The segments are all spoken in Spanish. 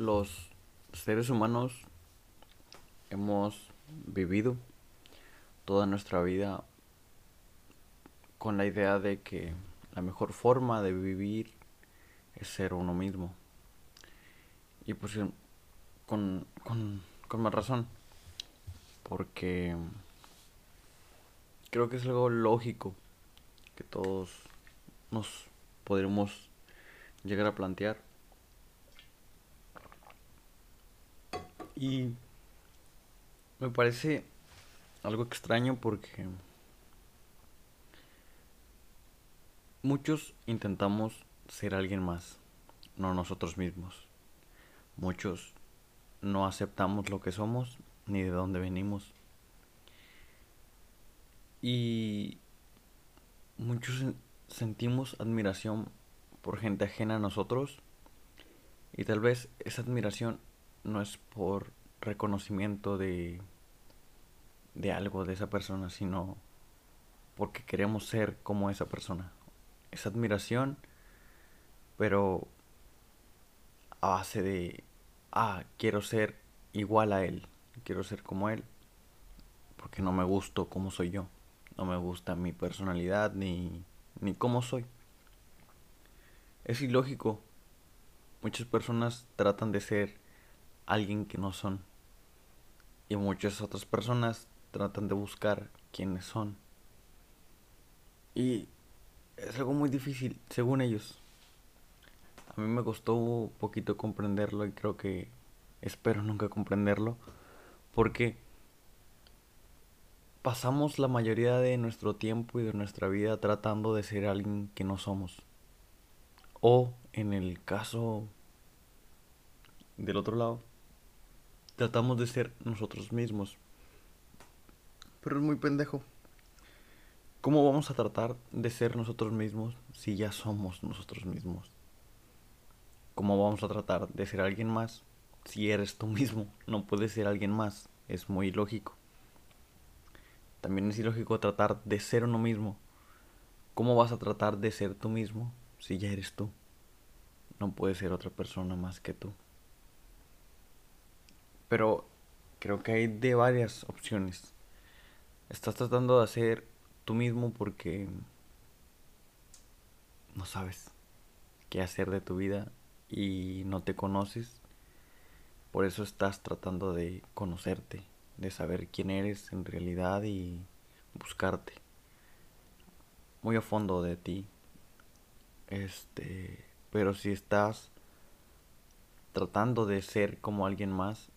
los seres humanos hemos vivido toda nuestra vida con la idea de que la mejor forma de vivir es ser uno mismo. Y pues con, con, con más razón. Porque creo que es algo lógico que todos nos podremos llegar a plantear. Y me parece algo extraño porque muchos intentamos ser alguien más, no nosotros mismos. Muchos no aceptamos lo que somos ni de dónde venimos. Y muchos sentimos admiración por gente ajena a nosotros y tal vez esa admiración no es por reconocimiento de de algo de esa persona, sino porque queremos ser como esa persona. Es admiración, pero a base de, ah, quiero ser igual a él, quiero ser como él, porque no me gusto como soy yo, no me gusta mi personalidad ni, ni cómo soy. Es ilógico. Muchas personas tratan de ser alguien que no son. Y muchas otras personas tratan de buscar quiénes son. Y es algo muy difícil, según ellos. A mí me costó un poquito comprenderlo y creo que espero nunca comprenderlo. Porque pasamos la mayoría de nuestro tiempo y de nuestra vida tratando de ser alguien que no somos. O en el caso del otro lado, tratamos de ser nosotros mismos. Pero es muy pendejo. ¿Cómo vamos a tratar de ser nosotros mismos si ya somos nosotros mismos? ¿Cómo vamos a tratar de ser alguien más si eres tú mismo? No puedes ser alguien más. Es muy ilógico. También es ilógico tratar de ser uno mismo. ¿Cómo vas a tratar de ser tú mismo si ya eres tú? No puedes ser otra persona más que tú. Pero creo que hay de varias opciones. Estás tratando de hacer tú mismo porque no sabes qué hacer de tu vida y no te conoces. Por eso estás tratando de conocerte, de saber quién eres en realidad y buscarte muy a fondo de ti. Este, pero si estás tratando de ser como alguien más,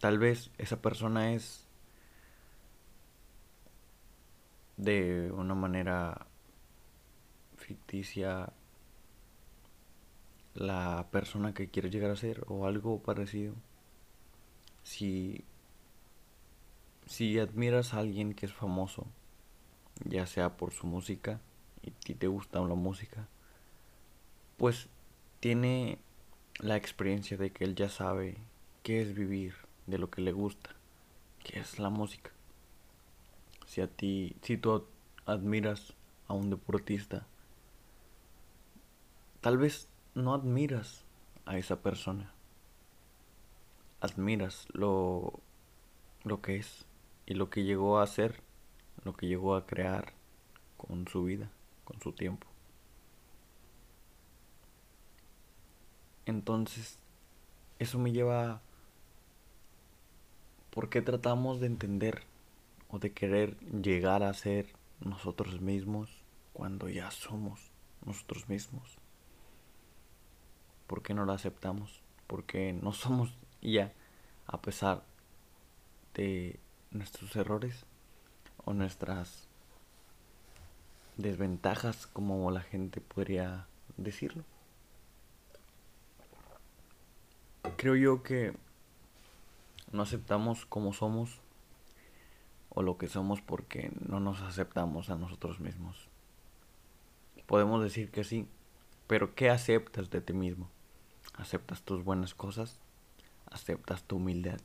tal vez esa persona es de una manera ficticia la persona que quieres llegar a ser o algo parecido. Si, si admiras a alguien que es famoso, ya sea por su música y ti te gusta la música, pues tiene la experiencia de que él ya sabe qué es vivir de lo que le gusta, que es la música si a ti, si tú admiras a un deportista, tal vez no admiras a esa persona, admiras lo, lo que es y lo que llegó a hacer, lo que llegó a crear con su vida, con su tiempo. Entonces, eso me lleva por qué tratamos de entender o de querer llegar a ser nosotros mismos cuando ya somos nosotros mismos. ¿Por qué no lo aceptamos? Porque no somos ya, a pesar de nuestros errores o nuestras desventajas, como la gente podría decirlo. Creo yo que no aceptamos como somos o lo que somos porque no nos aceptamos a nosotros mismos. Podemos decir que sí, pero ¿qué aceptas de ti mismo? ¿Aceptas tus buenas cosas? ¿Aceptas tu humildad?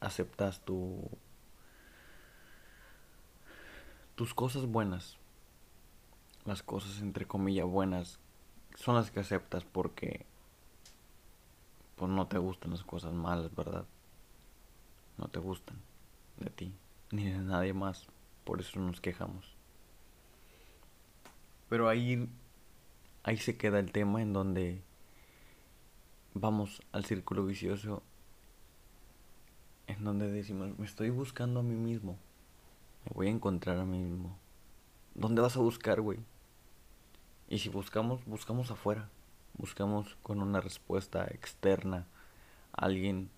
¿Aceptas tu tus cosas buenas? Las cosas entre comillas buenas son las que aceptas porque pues no te gustan las cosas malas, ¿verdad? No te gustan de ti, ni de nadie más. Por eso nos quejamos. Pero ahí, ahí se queda el tema en donde vamos al círculo vicioso en donde decimos, me estoy buscando a mí mismo. Me voy a encontrar a mí mismo. ¿Dónde vas a buscar, güey? Y si buscamos, buscamos afuera. Buscamos con una respuesta externa. Alguien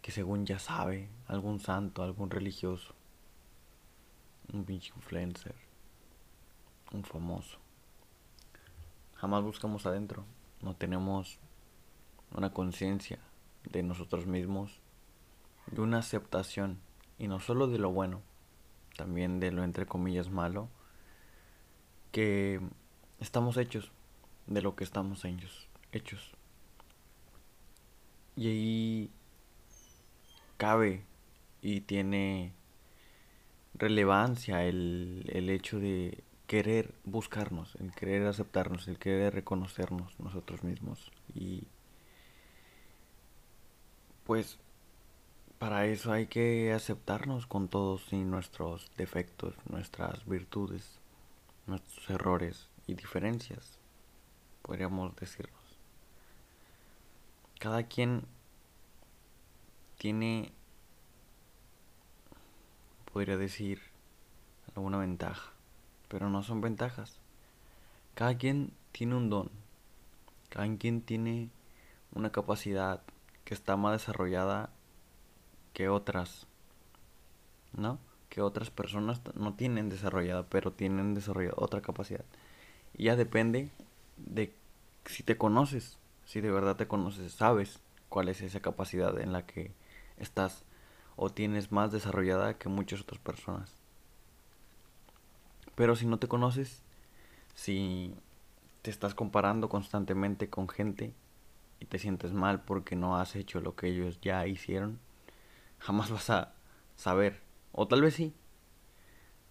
que según ya sabe, algún santo, algún religioso. Un influencer. Un famoso. Jamás buscamos adentro. No tenemos una conciencia de nosotros mismos, de una aceptación, y no solo de lo bueno, también de lo entre comillas malo, que estamos hechos de lo que estamos hechos. Y ahí cabe y tiene relevancia el, el hecho de querer buscarnos, el querer aceptarnos, el querer reconocernos nosotros mismos. Y pues para eso hay que aceptarnos con todos y nuestros defectos, nuestras virtudes, nuestros errores y diferencias, podríamos decirnos. Cada quien tiene, podría decir, alguna ventaja, pero no son ventajas. Cada quien tiene un don, cada quien tiene una capacidad que está más desarrollada que otras, ¿no? Que otras personas no tienen desarrollada, pero tienen desarrollada otra capacidad. Y ya depende de si te conoces, si de verdad te conoces, sabes cuál es esa capacidad en la que estás o tienes más desarrollada que muchas otras personas. Pero si no te conoces, si te estás comparando constantemente con gente y te sientes mal porque no has hecho lo que ellos ya hicieron, jamás vas a saber. O tal vez sí.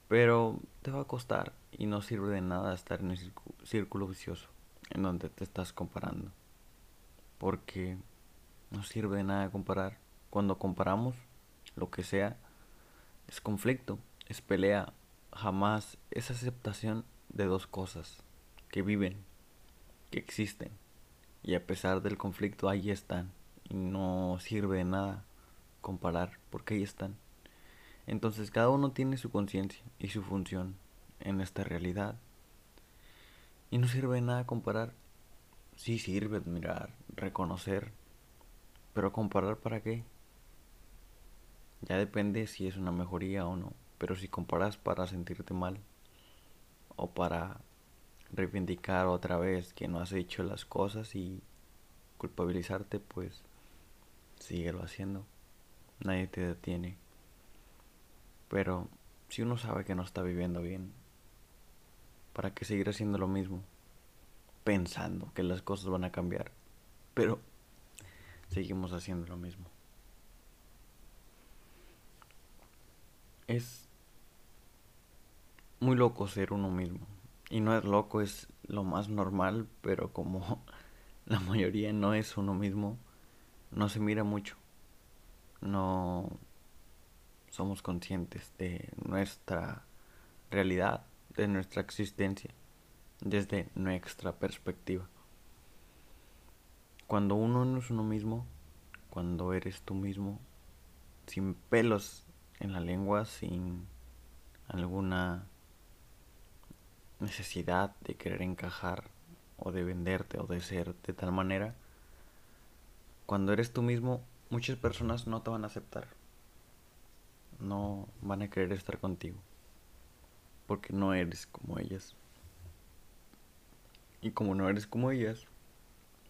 Pero te va a costar y no sirve de nada estar en el círculo vicioso en donde te estás comparando. Porque no sirve de nada comparar. Cuando comparamos lo que sea, es conflicto, es pelea. Jamás es aceptación de dos cosas que viven, que existen y a pesar del conflicto ahí están. Y no sirve de nada comparar porque ahí están. Entonces cada uno tiene su conciencia y su función en esta realidad. Y no sirve nada comparar. Sí sirve admirar, reconocer. Pero comparar para qué? Ya depende si es una mejoría o no. Pero si comparas para sentirte mal o para reivindicar otra vez que no has hecho las cosas y culpabilizarte, pues síguelo haciendo. Nadie te detiene. Pero si uno sabe que no está viviendo bien, ¿para qué seguir haciendo lo mismo? Pensando que las cosas van a cambiar. Pero seguimos haciendo lo mismo. Es muy loco ser uno mismo. Y no es loco, es lo más normal, pero como la mayoría no es uno mismo, no se mira mucho. No somos conscientes de nuestra realidad, de nuestra existencia, desde nuestra perspectiva. Cuando uno no es uno mismo, cuando eres tú mismo, sin pelos en la lengua, sin alguna necesidad de querer encajar o de venderte o de ser de tal manera, cuando eres tú mismo, muchas personas no te van a aceptar. No van a querer estar contigo. Porque no eres como ellas. Y como no eres como ellas,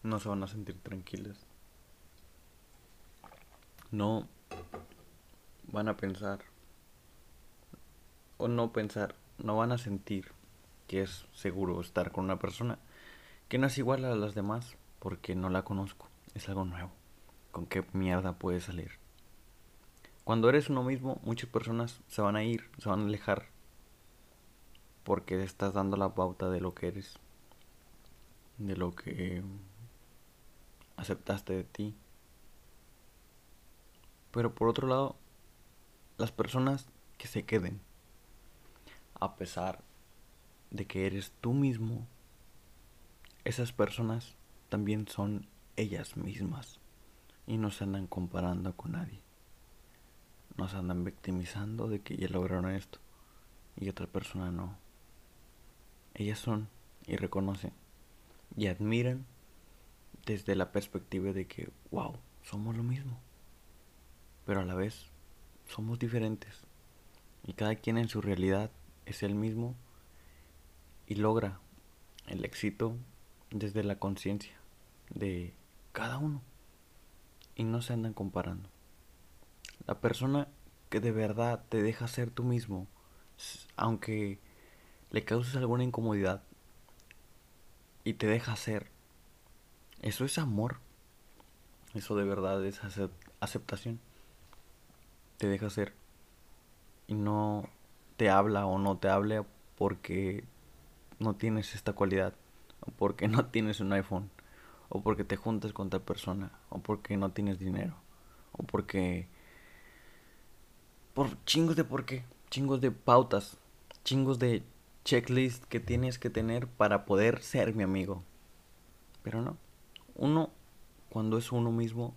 no se van a sentir tranquilas. No van a pensar. O no pensar. No van a sentir que es seguro estar con una persona que no es igual a las demás porque no la conozco, es algo nuevo. ¿Con qué mierda puede salir? Cuando eres uno mismo, muchas personas se van a ir, se van a alejar porque estás dando la pauta de lo que eres, de lo que aceptaste de ti. Pero por otro lado, las personas que se queden, a pesar de que eres tú mismo, esas personas también son ellas mismas y no se andan comparando con nadie. No se andan victimizando de que ya lograron esto y otra persona no. Ellas son y reconocen y admiran desde la perspectiva de que, wow, somos lo mismo. Pero a la vez somos diferentes. Y cada quien en su realidad es el mismo y logra el éxito desde la conciencia de cada uno. Y no se andan comparando. La persona que de verdad te deja ser tú mismo, aunque le causes alguna incomodidad y te deja ser, eso es amor. Eso de verdad es aceptación. Te deja ser. Y no te habla o no te hable porque no tienes esta cualidad. O porque no tienes un iPhone. O porque te juntas con tal persona. O porque no tienes dinero. O porque... Por chingos de por qué. Chingos de pautas. Chingos de checklist que tienes que tener para poder ser mi amigo. Pero no. Uno, cuando es uno mismo,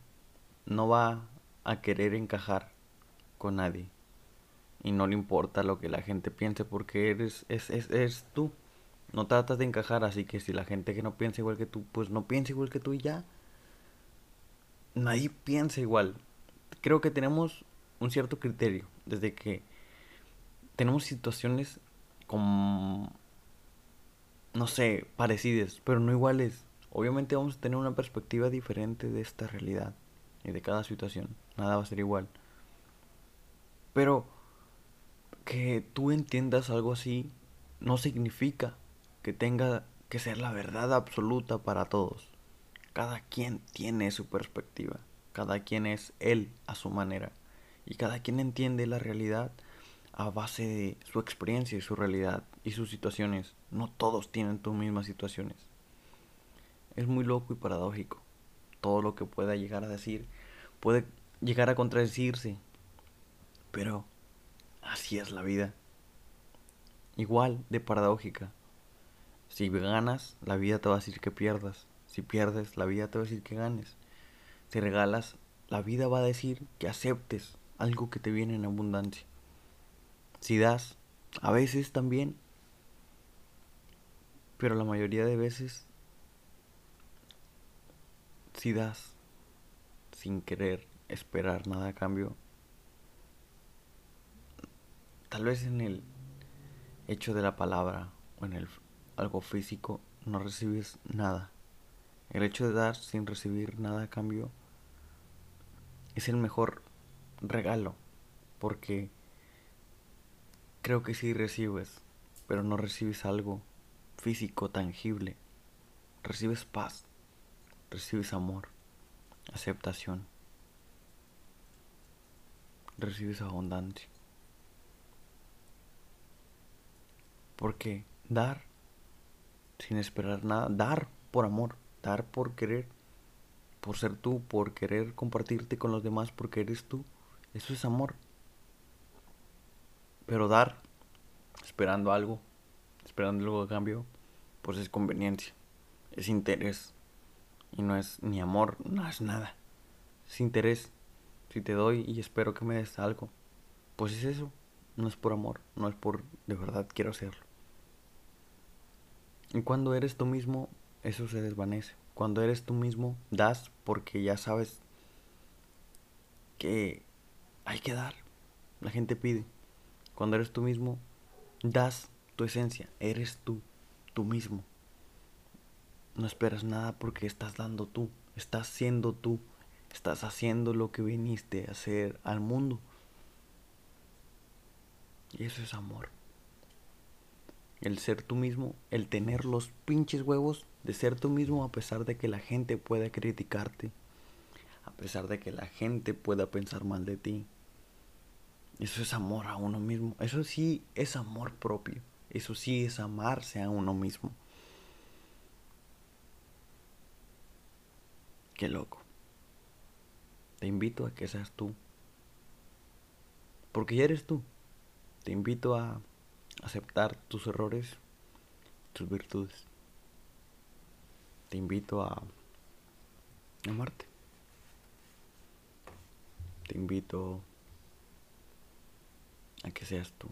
no va a querer encajar con nadie. Y no le importa lo que la gente piense porque eres, es, es, tú. No tratas de encajar, así que si la gente que no piensa igual que tú, pues no piensa igual que tú y ya. Nadie piensa igual. Creo que tenemos un cierto criterio. Desde que tenemos situaciones como, no sé, parecidas, pero no iguales. Obviamente vamos a tener una perspectiva diferente de esta realidad y de cada situación. Nada va a ser igual. Pero que tú entiendas algo así no significa que tenga que ser la verdad absoluta para todos. Cada quien tiene su perspectiva, cada quien es él a su manera y cada quien entiende la realidad a base de su experiencia y su realidad y sus situaciones. No todos tienen tus mismas situaciones. Es muy loco y paradójico. Todo lo que pueda llegar a decir puede llegar a contradecirse. Pero así es la vida. Igual de paradójica. Si ganas, la vida te va a decir que pierdas. Si pierdes, la vida te va a decir que ganes. Si regalas, la vida va a decir que aceptes algo que te viene en abundancia. Si das, a veces también, pero la mayoría de veces, si das sin querer esperar nada a cambio, tal vez en el hecho de la palabra o en el algo físico no recibes nada. El hecho de dar sin recibir nada a cambio es el mejor regalo porque creo que si recibes, pero no recibes algo físico, tangible. Recibes paz, recibes amor, aceptación, recibes abundancia. Porque dar sin esperar nada, dar por amor, dar por querer, por ser tú, por querer compartirte con los demás porque eres tú. Eso es amor. Pero dar, esperando algo, esperando algo a cambio, pues es conveniencia, es interés. Y no es ni amor, no es nada. Es interés. Si te doy y espero que me des algo, pues es eso. No es por amor, no es por de verdad quiero hacerlo. Y cuando eres tú mismo, eso se desvanece. Cuando eres tú mismo, das porque ya sabes que hay que dar. La gente pide. Cuando eres tú mismo, das tu esencia. Eres tú, tú mismo. No esperas nada porque estás dando tú. Estás siendo tú. Estás haciendo lo que viniste a hacer al mundo. Y eso es amor el ser tú mismo, el tener los pinches huevos de ser tú mismo a pesar de que la gente pueda criticarte, a pesar de que la gente pueda pensar mal de ti. Eso es amor a uno mismo, eso sí es amor propio, eso sí es amarse a uno mismo. Qué loco. Te invito a que seas tú. Porque ya eres tú. Te invito a aceptar tus errores, tus virtudes. Te invito a amarte. Te invito a que seas tú.